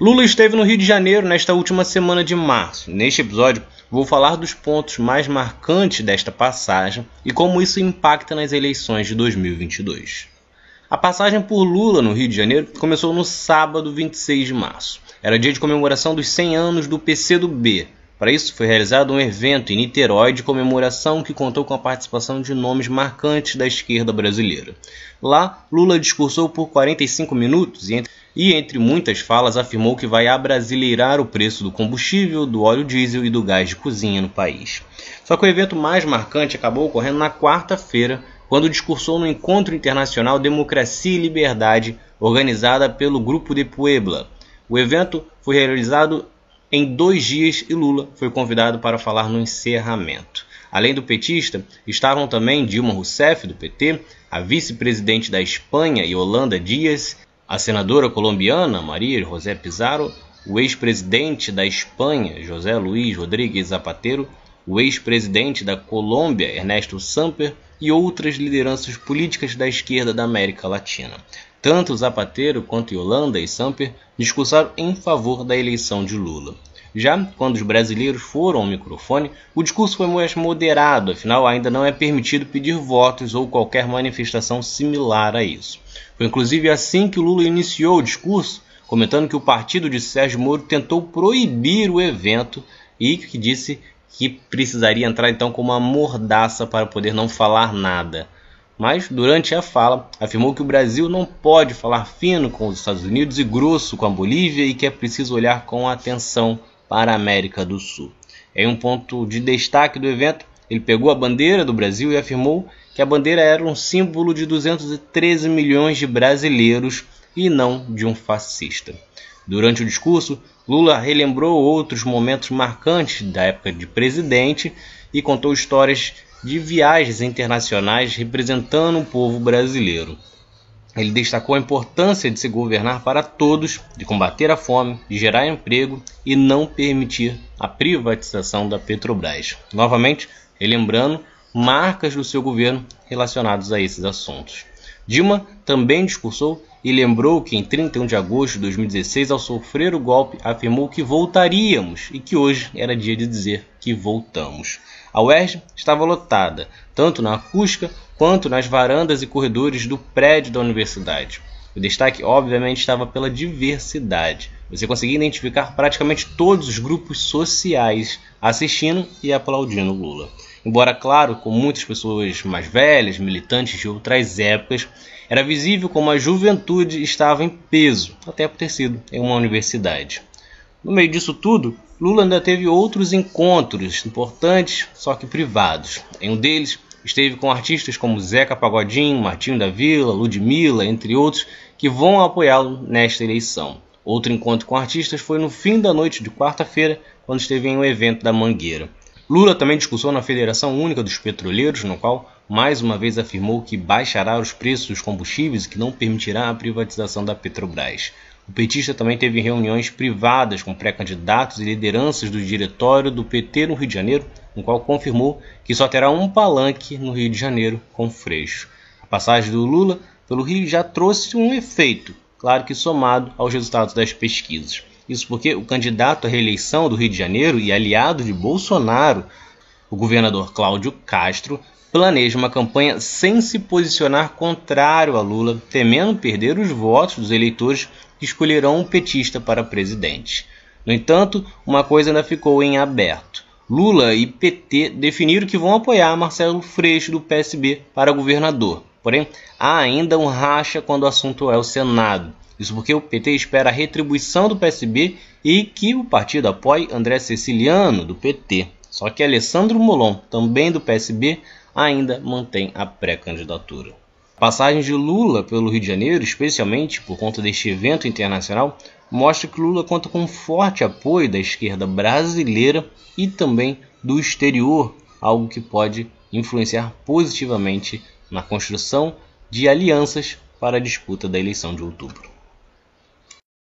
Lula esteve no Rio de Janeiro nesta última semana de março. Neste episódio, vou falar dos pontos mais marcantes desta passagem e como isso impacta nas eleições de 2022. A passagem por Lula no Rio de Janeiro começou no sábado 26 de março. Era dia de comemoração dos 100 anos do PCdoB. Para isso, foi realizado um evento em Niterói de comemoração que contou com a participação de nomes marcantes da esquerda brasileira. Lá, Lula discursou por 45 minutos e entre e, entre muitas falas, afirmou que vai abrasileirar o preço do combustível, do óleo diesel e do gás de cozinha no país. Só que o evento mais marcante acabou ocorrendo na quarta-feira, quando discursou no Encontro Internacional Democracia e Liberdade, organizada pelo Grupo de Puebla. O evento foi realizado em dois dias e Lula foi convidado para falar no encerramento. Além do petista, estavam também Dilma Rousseff, do PT, a vice-presidente da Espanha, Yolanda Dias, a senadora colombiana Maria José Pizarro, o ex-presidente da Espanha José Luiz Rodrigues Zapatero, o ex-presidente da Colômbia Ernesto Samper e outras lideranças políticas da esquerda da América Latina. Tanto Zapatero quanto Yolanda e Samper discursaram em favor da eleição de Lula. Já quando os brasileiros foram ao microfone, o discurso foi mais moderado, afinal ainda não é permitido pedir votos ou qualquer manifestação similar a isso. Foi inclusive assim que o Lula iniciou o discurso, comentando que o partido de Sérgio Moro tentou proibir o evento e que disse que precisaria entrar então com uma mordaça para poder não falar nada. Mas durante a fala afirmou que o Brasil não pode falar fino com os Estados Unidos e grosso com a Bolívia e que é preciso olhar com atenção para a América do Sul. Em um ponto de destaque do evento, ele pegou a bandeira do Brasil e afirmou que a bandeira era um símbolo de 213 milhões de brasileiros e não de um fascista. Durante o discurso, Lula relembrou outros momentos marcantes da época de presidente e contou histórias de viagens internacionais representando o povo brasileiro. Ele destacou a importância de se governar para todos, de combater a fome, de gerar emprego e não permitir a privatização da Petrobras. Novamente, relembrando marcas do seu governo relacionados a esses assuntos. Dilma também discursou e lembrou que em 31 de agosto de 2016, ao sofrer o golpe, afirmou que voltaríamos e que hoje era dia de dizer que voltamos. A UERJ estava lotada, tanto na acústica quanto nas varandas e corredores do prédio da universidade. O destaque, obviamente, estava pela diversidade. Você conseguia identificar praticamente todos os grupos sociais assistindo e aplaudindo Lula. Embora, claro, com muitas pessoas mais velhas, militantes de outras épocas, era visível como a juventude estava em peso, até por ter sido em uma universidade. No meio disso tudo, Lula ainda teve outros encontros importantes, só que privados. Em um deles, esteve com artistas como Zeca Pagodinho, Martinho da Vila, Ludmilla, entre outros, que vão apoiá-lo nesta eleição. Outro encontro com artistas foi no fim da noite de quarta-feira, quando esteve em um evento da Mangueira. Lula também discursou na Federação Única dos Petroleiros, no qual mais uma vez afirmou que baixará os preços dos combustíveis e que não permitirá a privatização da Petrobras. O petista também teve reuniões privadas com pré-candidatos e lideranças do diretório do PT no Rio de Janeiro, no qual confirmou que só terá um palanque no Rio de Janeiro com Freixo. A passagem do Lula pelo Rio já trouxe um efeito, claro que somado aos resultados das pesquisas. Isso porque o candidato à reeleição do Rio de Janeiro e aliado de Bolsonaro, o governador Cláudio Castro, planeja uma campanha sem se posicionar contrário a Lula, temendo perder os votos dos eleitores que escolherão um petista para presidente. No entanto, uma coisa ainda ficou em aberto. Lula e PT definiram que vão apoiar Marcelo Freixo do PSB para governador. Porém, há ainda um racha quando o assunto é o Senado. Isso porque o PT espera a retribuição do PSB e que o partido apoie André Ceciliano, do PT. Só que Alessandro Molon, também do PSB, ainda mantém a pré-candidatura. A passagem de Lula pelo Rio de Janeiro, especialmente por conta deste evento internacional, mostra que Lula conta com forte apoio da esquerda brasileira e também do exterior, algo que pode influenciar positivamente na construção de alianças para a disputa da eleição de outubro.